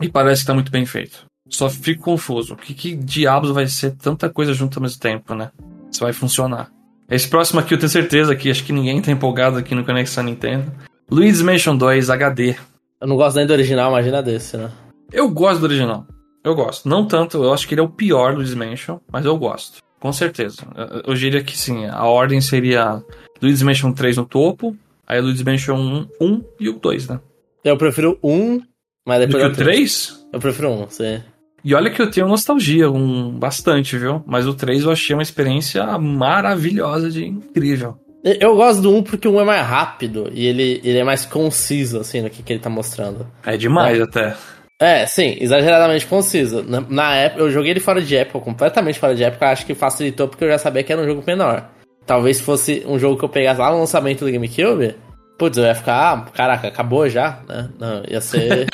E parece que tá muito bem feito. Só fico confuso. Que, que diabos vai ser tanta coisa junto ao mesmo tempo, né? Isso vai funcionar. Esse próximo aqui eu tenho certeza que acho que ninguém tá empolgado aqui no Conexão Nintendo. Luigi's Mansion 2 HD.
Eu não gosto nem do original, imagina desse, né?
Eu gosto do original. Eu gosto. Não tanto, eu acho que ele é o pior do Luigi's Mansion, mas eu gosto. Com certeza. Eu, diria que sim, a ordem seria Luigi's Mansion 3 no topo, aí Luigi's Mansion 1, 1 e o 2, né?
Eu prefiro 1, mas depois
Do que o 3?
Eu prefiro 1, sim.
E olha que eu tenho nostalgia, um bastante, viu? Mas o 3 eu achei uma experiência maravilhosa de incrível.
Eu gosto do 1 porque o 1 é mais rápido e ele, ele é mais conciso, assim, no que, que ele tá mostrando.
É demais é. até.
É, sim, exageradamente conciso. Na, na, época, eu joguei ele fora de época, completamente fora de época, acho que facilitou porque eu já sabia que era um jogo menor. Talvez fosse um jogo que eu pegasse lá no lançamento do GameCube, putz, eu ia ficar, ah, caraca, acabou já, né? Não, ia ser.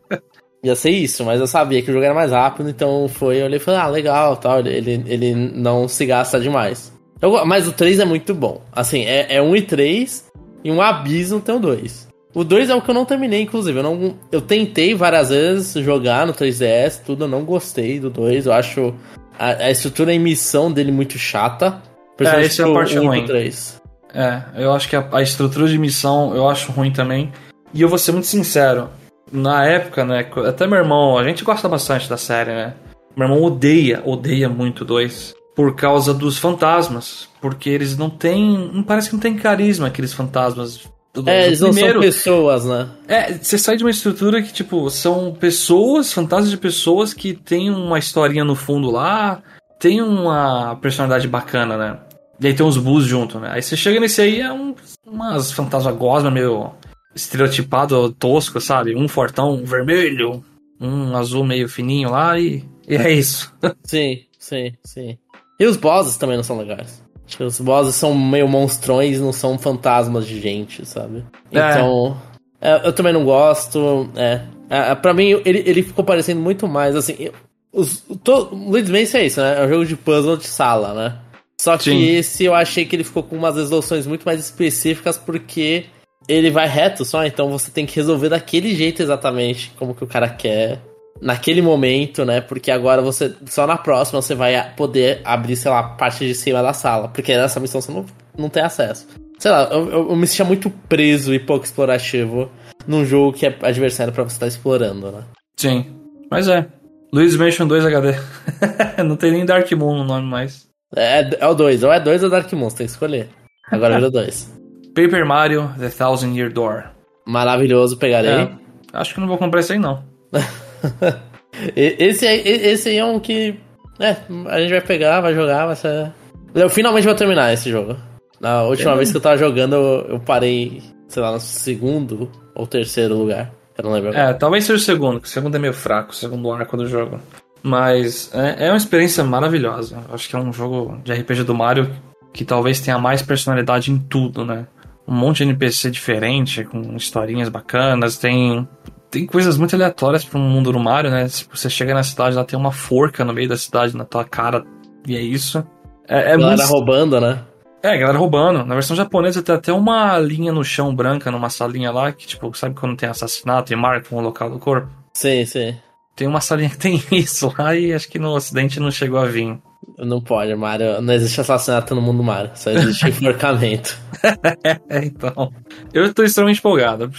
ia ser isso, mas eu sabia que o jogo era mais rápido, então foi, eu olhei e falei, ah, legal, tal, ele, ele não se gasta demais. Eu, mas o 3 é muito bom. Assim, é, é 1 e 3 e um abismo tem o 2. O 2 é o que eu não terminei, inclusive. Eu, não, eu tentei várias vezes jogar no 3DS, tudo, eu não gostei do 2. Eu acho a, a estrutura e missão dele muito chata.
É, essa é a parte ruim. 3. É, eu acho que a, a, estrutura de missão eu acho ruim também. E eu vou ser muito sincero. Na época, né, até meu irmão, a gente gosta bastante da série, né? Meu irmão odeia, odeia muito o 2 por causa dos fantasmas. Porque eles não têm. Parece que não tem carisma aqueles fantasmas.
É, eles não são pessoas, né?
É, você sai de uma estrutura que, tipo, são pessoas, fantasmas de pessoas que tem uma historinha no fundo lá, tem uma personalidade bacana, né? E aí tem uns bus junto, né? Aí você chega nesse aí, é um, umas fantasmas gosma meio estereotipado, tosco, sabe? Um fortão vermelho, um azul meio fininho lá e, e é isso.
Sim, sim, sim. E os bosses também não são legais. Os bosses são meio monstrões, não são fantasmas de gente, sabe? É. Então, é, eu também não gosto. É, é, pra mim, ele, ele ficou parecendo muito mais assim. Os, to, Luigi's Mansion é isso, né? É um jogo de puzzle de sala, né? Só que Sim. esse eu achei que ele ficou com umas resoluções muito mais específicas porque ele vai reto só, então você tem que resolver daquele jeito exatamente como que o cara quer naquele momento, né? Porque agora você. Só na próxima você vai poder abrir, sei lá, parte de cima da sala. Porque nessa missão você não, não tem acesso. Sei lá, eu, eu, eu me sentia muito preso e pouco explorativo num jogo que é adversário para você estar tá explorando, né?
Sim. Mas é. Luigi's Mansion 2 HD. não tem nem Dark Moon no nome mais.
É, é o 2. Ou é 2 ou Dark Moon, você tem que escolher. Agora virou 2.
Paper Mario The Thousand Year Door.
Maravilhoso, pegarei. É,
acho que não vou comprar esse aí não.
esse, aí, esse aí é um que. É, a gente vai pegar, vai jogar, vai ser. Eu finalmente vou terminar esse jogo. Na última vez que eu tava jogando, eu, eu, parei, sei lá, no segundo ou terceiro lugar. Eu não lembro.
É, talvez seja o segundo, porque o segundo é meio fraco, o segundo arco do jogo. Mas é, é uma experiência maravilhosa. Acho que é um jogo de RPG do Mario que talvez tenha mais personalidade em tudo, né? Um monte de NPC diferente, com historinhas bacanas, tem tem coisas muito aleatórias para um mundo no Mario, né? Tipo, você chega na cidade, lá tem uma forca no meio da cidade na tua cara, e é isso.
É, é galera muito... roubando, né?
É, galera roubando. Na versão japonesa tem até uma linha no chão branca, numa salinha lá, que, tipo, sabe quando tem assassinato e marca um local do corpo?
Sim, sim.
Tem uma salinha que tem isso lá e acho que no ocidente não chegou a vir.
Não pode, Mario. Não existe assassinato no mundo Mario. Só existe enforcamento.
é, então. Eu tô extremamente empolgado.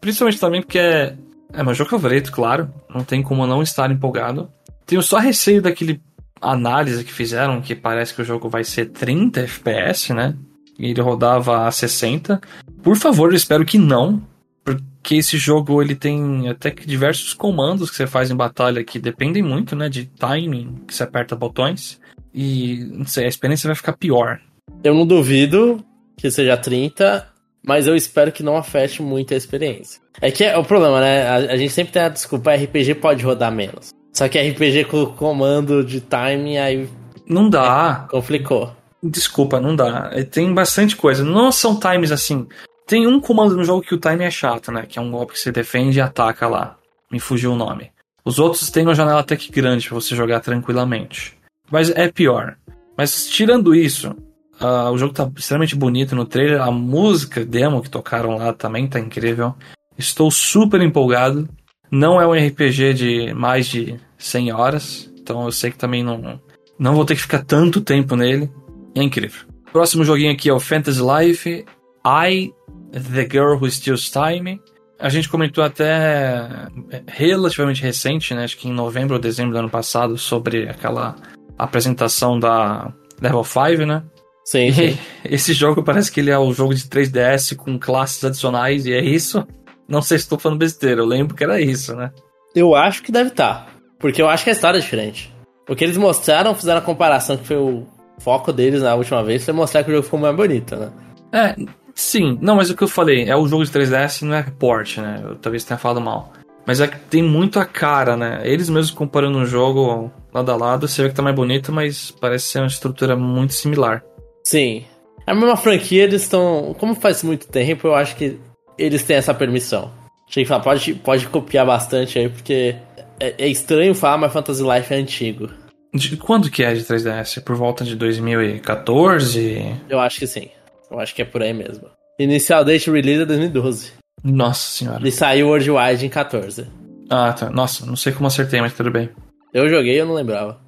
Principalmente também porque é É meu jogo favorito, claro. Não tem como não estar empolgado. Tenho só receio daquele análise que fizeram, que parece que o jogo vai ser 30 FPS, né? E ele rodava a 60. Por favor, eu espero que não. Porque esse jogo ele tem até que diversos comandos que você faz em batalha que dependem muito, né? De timing, que você aperta botões. E não sei, a experiência vai ficar pior.
Eu não duvido que seja 30, mas eu espero que não afete muito a experiência. É que é o problema, né? A, a gente sempre tem a desculpa, RPG pode rodar menos. Só que RPG com comando de time aí.
Não dá.
É, complicou.
Desculpa, não dá. É, tem bastante coisa. Não são times assim. Tem um comando no jogo que o time é chato, né? Que é um golpe que você defende e ataca lá. Me fugiu o nome. Os outros têm uma janela até que grande para você jogar tranquilamente. Mas é pior. Mas tirando isso, Uh, o jogo tá extremamente bonito no trailer. A música demo que tocaram lá também tá incrível. Estou super empolgado. Não é um RPG de mais de 100 horas. Então eu sei que também não, não vou ter que ficar tanto tempo nele. É incrível. Próximo joguinho aqui é o Fantasy Life. I, The Girl Who Steals Time. A gente comentou até relativamente recente, né? Acho que em novembro ou dezembro do ano passado, sobre aquela apresentação da Level 5, né?
Sim, sim.
Esse jogo parece que ele é o um jogo de 3DS com classes adicionais, e é isso? Não sei se estou falando besteira, eu lembro que era isso, né?
Eu acho que deve estar. Tá, porque eu acho que a história é diferente. O que eles mostraram, fizeram a comparação, que foi o foco deles na última vez, foi mostrar que o jogo ficou mais bonito, né?
É, sim. Não, mas o que eu falei, é o jogo de 3DS, não é port, né? Eu talvez tenha falado mal. Mas é que tem muito a cara, né? Eles mesmos comparando o jogo lado a lado, você vê que tá mais bonito, mas parece ser uma estrutura muito similar.
Sim. É a mesma franquia, eles estão. Como faz muito tempo, eu acho que eles têm essa permissão. Achei que falar, pode, pode copiar bastante aí, porque é, é, estranho falar, mas Fantasy Life é antigo.
De quando que é de 3DS? Por volta de 2014?
Eu acho que sim. Eu acho que é por aí mesmo. Inicial date release é 2012.
Nossa senhora.
Ele saiu Worldwide em 14.
Ah, tá. Nossa, não sei como acertei, mas tudo bem.
Eu joguei eu não lembrava.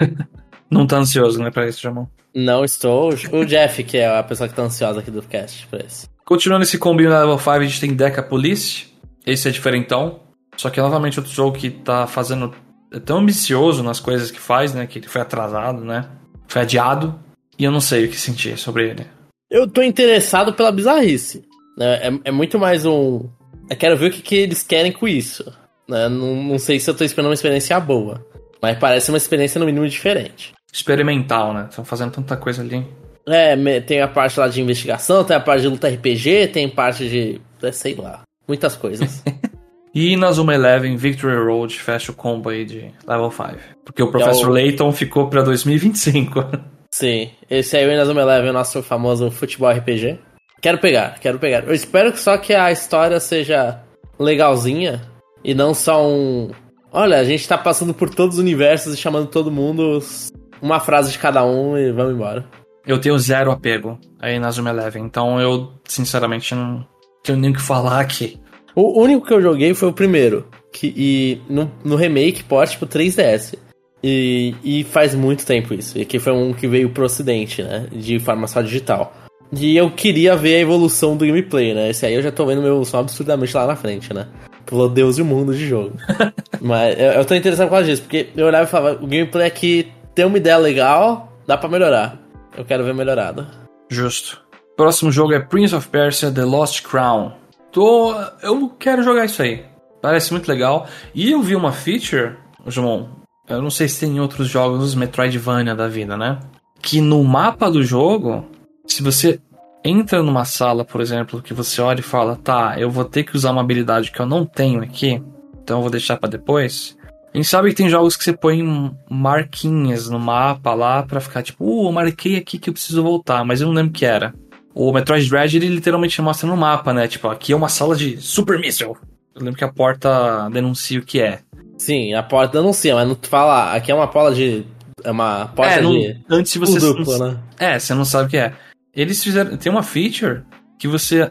não tá ansioso, né, pra isso, Jamon?
Não estou. O Jeff, que é a pessoa que tá ansiosa aqui do cast pra esse.
Continuando esse combinho na Level 5, a gente tem Deca Police. Esse é diferentão. Só que é novamente outro jogo que tá fazendo. É tão ambicioso nas coisas que faz, né? Que ele foi atrasado, né? Foi adiado. E eu não sei o que sentir sobre ele.
Eu tô interessado pela bizarrice. Né? É, é muito mais um. Eu quero ver o que, que eles querem com isso. Né? Não, não sei se eu tô esperando uma experiência boa. Mas parece uma experiência no mínimo diferente
experimental, né? Estão fazendo tanta coisa ali.
É, tem a parte lá de investigação, tem a parte de luta RPG, tem parte de. É, sei lá, muitas coisas.
e na Zuma Eleven, Victory Road fecha o combo aí de level 5. Porque o Professor é o... Layton ficou pra 2025.
Sim, esse aí o Zuma Eleven, nosso famoso futebol RPG. Quero pegar, quero pegar. Eu espero só que a história seja legalzinha e não só um. Olha, a gente tá passando por todos os universos e chamando todo mundo uma frase de cada um e vamos embora.
Eu tenho zero apego aí na Zoom Eleven, então eu, sinceramente, não tenho nem o que falar aqui.
O único que eu joguei foi o primeiro, que, e no, no remake pode tipo 3DS. E, e faz muito tempo isso. E que foi um que veio pro ocidente, né? De forma só digital. E eu queria ver a evolução do gameplay, né? Esse aí eu já tô vendo uma evolução absurdamente lá na frente, né? Pelo Deus e o mundo de jogo. Mas eu, eu tô interessado por causa disso, porque eu olhava e falava, o gameplay aqui tem uma ideia legal, dá para melhorar. Eu quero ver melhorado.
Justo. Próximo jogo é Prince of Persia The Lost Crown. Tô. Eu quero jogar isso aí. Parece muito legal. E eu vi uma feature, João. Eu não sei se tem em outros jogos, os Metroidvania da vida, né? Que no mapa do jogo, se você entra numa sala, por exemplo, que você olha e fala, tá, eu vou ter que usar uma habilidade que eu não tenho aqui, então eu vou deixar para depois. A gente sabe que tem jogos que você põe marquinhas no mapa lá pra ficar tipo, uh, eu marquei aqui que eu preciso voltar, mas eu não lembro o que era. O Metroid Dread, ele literalmente mostra no mapa, né? Tipo, aqui é uma sala de Super Missile. Eu lembro que a porta denuncia o que é.
Sim, a porta denuncia, mas não fala, aqui é uma porta de. É uma porta é, não,
de. Antes você. Duplo, não, né? É, você não sabe o que é. Eles fizeram. Tem uma feature que você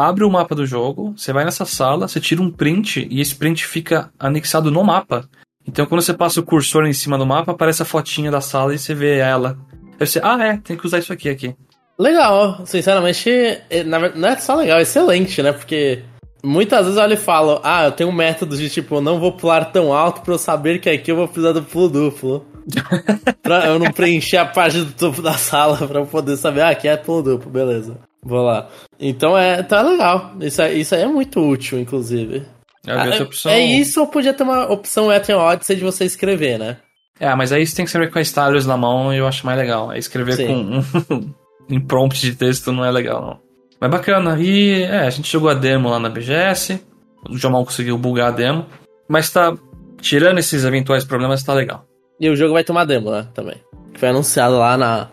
abre o mapa do jogo, você vai nessa sala, você tira um print e esse print fica anexado no mapa. Então quando você passa o cursor em cima do mapa, aparece a fotinha da sala e você vê ela. Aí você, ah é, tem que usar isso aqui aqui.
Legal, sinceramente, é, não é só legal, é excelente, né? Porque muitas vezes eu olho e falo, ah, eu tenho um método de tipo, não vou pular tão alto pra eu saber que aqui eu vou precisar do pulo duplo. pra eu não preencher a parte do topo da sala pra eu poder saber, ah, aqui é pulo duplo, beleza. Vou lá. Então é, tá legal. Isso, isso aí é muito útil, inclusive.
É,
Ah, é-
opção...
é isso ou podia ter uma opção Ethan Odyssey de você escrever, né?
É, mas aí você tem que escrever com a stylus na mão e eu acho mais legal. Aí escrever
Sim.
com um prompt de texto não é legal, não. Mas bacana. E é, a gente jogou a demo lá na BGS. O Jamal conseguiu bugar a demo. Mas tá. Tirando esses eventuais problemas, tá legal.
E o jogo vai uma demo, né? Também. Que foi anunciado lá na,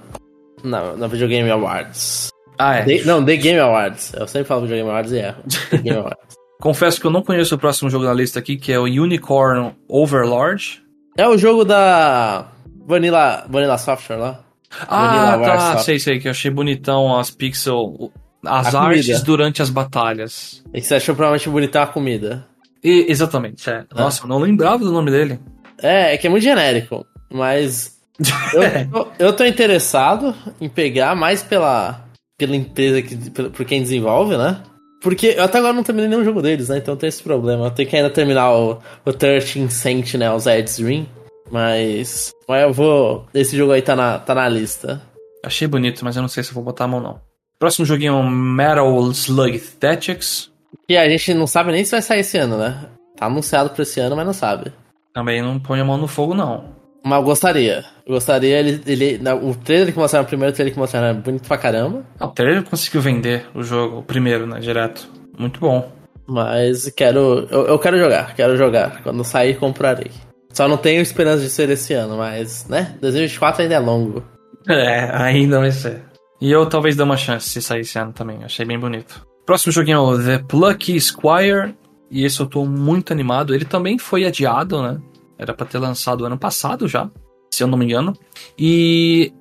na, na Video Game Awards.
Ah, é.
The- não, The Game Awards. Eu sempre falo Video Game Awards e erro. The Game Awards.
Confesso que eu não conheço o próximo jogo na lista aqui, que é o Unicorn Overlord.
É o jogo da Vanilla, Vanilla Software lá.
Ah,
Vanilla
tá.
Warsoft.
Sei, sei, que eu achei bonitão as pixel. As
A
artes
comida.
durante as batalhas.
E você achou provavelmente bonitão a comida.
E- exatamente, é. Nossa, eu não lembrava do nome dele.
É, é que é muito genérico. Mas eu, eu, eu tô interessado em pegar mais pela, pela empresa, que, por quem desenvolve, né? Porque eu até agora não terminei nenhum jogo deles, né? Então tem esse problema. Eu tenho que ainda terminar o, o 13 Sentinels Edge Dream. Mas, mas eu vou. Esse jogo aí tá na, tá na lista.
Achei bonito, mas eu não sei se eu vou botar a mão, não. Próximo joguinho é o Metal Slug Tactics.
E a gente não sabe nem se vai sair esse ano, né? Tá anunciado pra esse ano, mas não sabe.
Também não põe a mão no fogo, não.
Mas eu gostaria. Eu gostaria, ele. ele o trailer que mostraram, o primeiro trailer que mostraram é bonito pra caramba.
Ah, o trailer conseguiu vender o jogo, o primeiro, né, direto. Muito bom.
Mas quero. Eu, eu quero jogar, quero jogar. Quando sair, comprarei. Só não tenho esperança de ser esse ano, mas, né? 2024 ainda é longo.
É, ainda vai ser. E eu talvez dê uma chance se sair esse ano também, achei bem bonito. Próximo joguinho é o The Plucky Squire. E esse eu tô muito animado. Ele também foi adiado, né? Era pra ter lançado ano passado já, se eu não me engano. E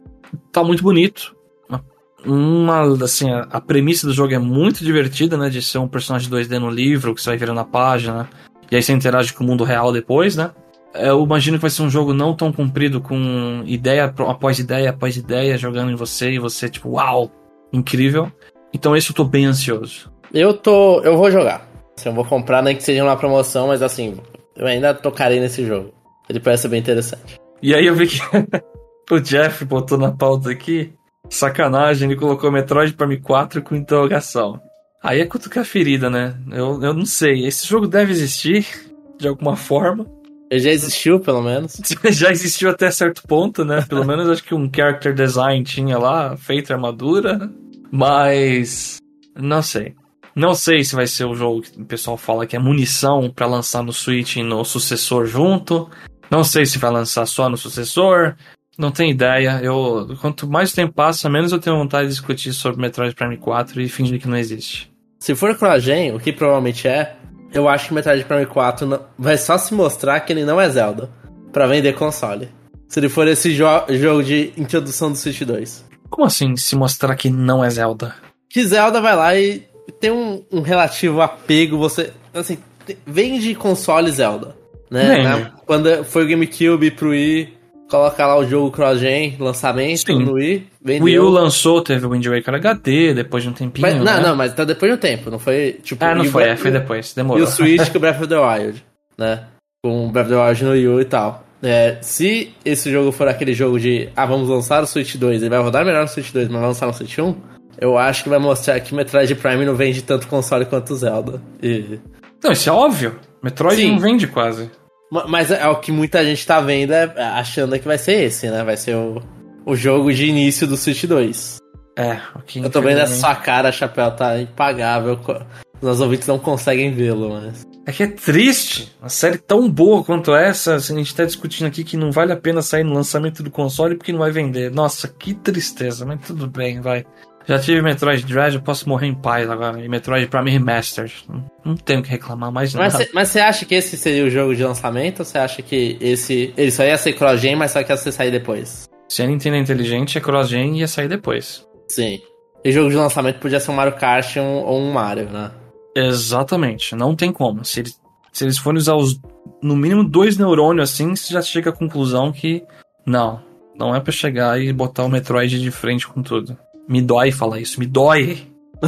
tá muito bonito. Uma, assim, a, a premissa do jogo é muito divertida, né? De ser um personagem 2D no livro, que você vai virando a página. E aí você interage com o mundo real depois, né? Eu imagino que vai ser um jogo não tão comprido, com ideia após ideia após ideia jogando em você e você, tipo, uau, incrível. Então esse eu tô bem ansioso.
Eu tô. Eu vou jogar. Assim, eu vou comprar, nem que seja uma promoção, mas assim, eu ainda tocarei nesse jogo. Ele parece bem interessante.
E aí eu vi que o Jeff botou na pauta aqui, sacanagem, ele colocou Metroid Prime 4 com interrogação. Aí é cutucar a ferida, né? Eu, eu não sei, esse jogo deve existir de alguma forma.
Ele já existiu, pelo menos.
Já existiu até certo ponto, né? Pelo menos acho que um character design tinha lá, feito armadura. Mas. Não sei. Não sei se vai ser o jogo que o pessoal fala que é munição pra lançar no Switch e no sucessor junto. Não sei se vai lançar só no sucessor. Não tenho ideia. Eu, quanto mais tempo passa, menos eu tenho vontade de discutir sobre Metroid Prime 4 e fingir que não existe.
Se for CrossGen, o que provavelmente é, eu acho que Metroid Prime 4 não- vai só se mostrar que ele não é Zelda. Pra vender console. Se ele for esse jo- jogo de introdução do Switch 2.
Como assim se mostrar que não é Zelda?
Que Zelda vai lá e tem um, um relativo apego, você. Assim, te- vende console Zelda. Né? Na- Quando foi o GameCube pro Wii, coloca lá o jogo CrossGen, lançamento
Sim.
no Wii, vendeu.
O Wii U lançou, teve o Wind Waker HD, depois de um tempinho.
Mas- não,
né?
não, mas tá depois de um tempo, não foi tipo.
Ah, não
e
foi,
Breath-
é, foi depois,
E
demorou.
o Switch com o Breath of the Wild, né? Com o Breath of the Wild no Wii U e tal. É, se esse jogo for aquele jogo de, ah, vamos lançar o Switch 2, ele vai rodar melhor no Switch 2, mas vai lançar no Switch 1, eu acho que vai mostrar que Metroid Prime não vende tanto console quanto o Zelda. E-
Não, isso é óbvio. Metroid
Sim.
não vende quase.
Ma- Mas é o que muita gente tá vendo, é, achando que vai ser esse, né? Vai ser o, o jogo de início do Switch 2.
É, o que
Eu tô vendo essa sua cara, chapéu, tá impagável. Os ouvintes não conseguem vê-lo, mas.
É que é triste. Uma série tão boa quanto essa, assim, a gente tá discutindo aqui que não vale a pena sair no lançamento do console porque não vai vender. Nossa, que tristeza, mas tudo bem, vai. Já tive Metroid Dread, eu posso morrer em paz agora. E Metroid Prime Remastered. Não, não tenho o que reclamar mais nada.
Mas você acha que esse seria o jogo de lançamento? Ou você acha que esse. Ele só ia ser cross-gen, mas só que ia ser sair depois?
Se a Nintendo é inteligente, é cross-gen e ia sair depois.
Sim. E jogo de lançamento podia ser um Mario Kart ou um, ou um Mario, né?
Exatamente, não tem como. Se eles, se eles forem usar os, no mínimo dois neurônios assim, você já chega à conclusão que não, não é pra chegar e botar o Metroid de frente com tudo. Me dói falar isso, me dói,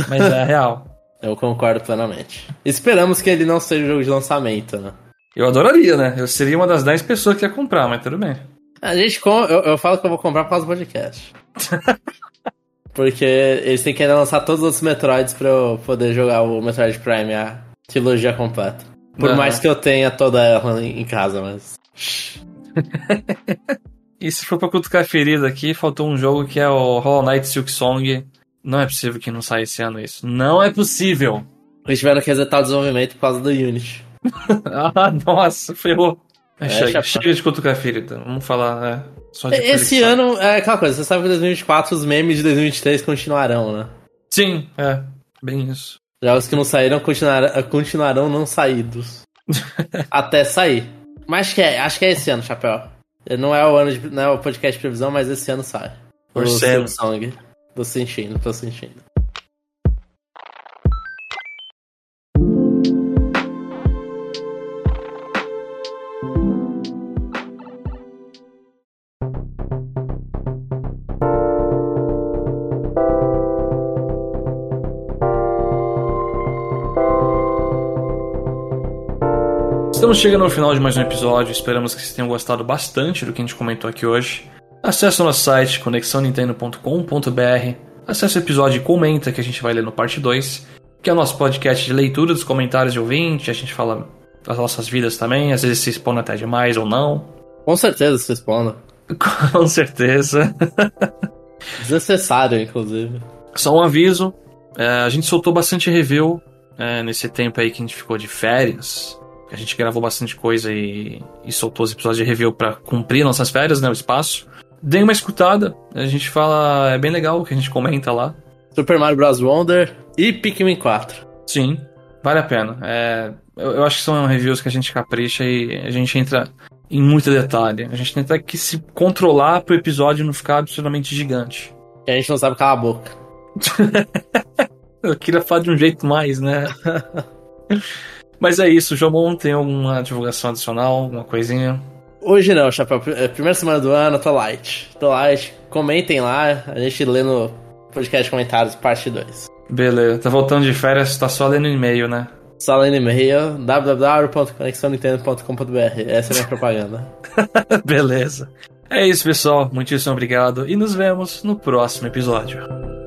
mas é real.
Eu concordo plenamente. Esperamos que ele não seja o jogo de lançamento, né?
Eu adoraria, né? Eu seria uma das 10 pessoas que ia comprar, mas tudo bem.
A gente com... eu, eu falo que eu vou comprar por causa do podcast. Porque eles têm que ainda lançar todos os Metroids pra eu poder jogar o Metroid Prime, a trilogia completa. Por
Aham.
mais que eu tenha toda ela em casa, mas.
E se for pra cutucar ferida aqui, faltou um jogo que é o Hollow Knight Silk Song. Não é possível que não saia esse ano isso. Não é possível!
Eles tiveram que resetar o desenvolvimento por causa do Unity.
ah, nossa, ferrou.
É,
chega, chega de cutucar ferida. Vamos falar, é, só de
Esse
sai.
ano é aquela coisa, você sabe que em 2024 os memes de 2023 continuarão, né?
Sim, é. Bem isso.
Jogos que não saíram continuarão, continuarão não saídos. Até sair. Mas que, é, acho que é esse ano, Chapéu. Não é o ano de, não é o podcast de previsão, mas esse ano sai. O
Torcendo.
Samsung. Tô sentindo, tô sentindo.
Estamos chegando ao final de mais um episódio. Esperamos que vocês tenham gostado bastante do que a gente comentou aqui hoje. Acesse o nosso site conexãonintendo.com.br. Acesse o episódio e comenta que a gente vai ler no parte 2, que é o nosso podcast de leitura dos comentários de ouvinte. A gente fala das nossas vidas também, às vezes se expõe até demais ou não.
Com certeza se responda.
Com certeza.
Desnecessário, inclusive.
Só um aviso: é, a gente soltou bastante review é, nesse tempo aí que a gente ficou de férias. A gente gravou bastante coisa e, e soltou os episódios de review pra cumprir nossas férias, né? O espaço. Dê uma escutada, a gente fala, é bem legal o que a gente comenta lá.
Super Mario Bros. Wonder e Pikmin 4.
Sim, vale a pena. É, eu, eu acho que são reviews que a gente capricha e a gente entra em muito detalhe. A gente tenta que se controlar pro episódio não ficar absolutamente gigante.
Que a gente não sabe calar a boca.
Eu queria falar de um jeito mais, né? Mas é isso, Jomon tem alguma divulgação adicional, alguma coisinha?
Hoje não, Chapéu. É, Primeira semana do ano, tô light. Tô light. Comentem lá, a gente lê no podcast comentários, parte 2.
Beleza, tá voltando de férias, tá só lendo e-mail, né?
Só lendo e-mail, www.conexãonintendo.com.br. Essa é a minha propaganda.
Beleza. É isso, pessoal. Muitíssimo obrigado e nos vemos no próximo episódio.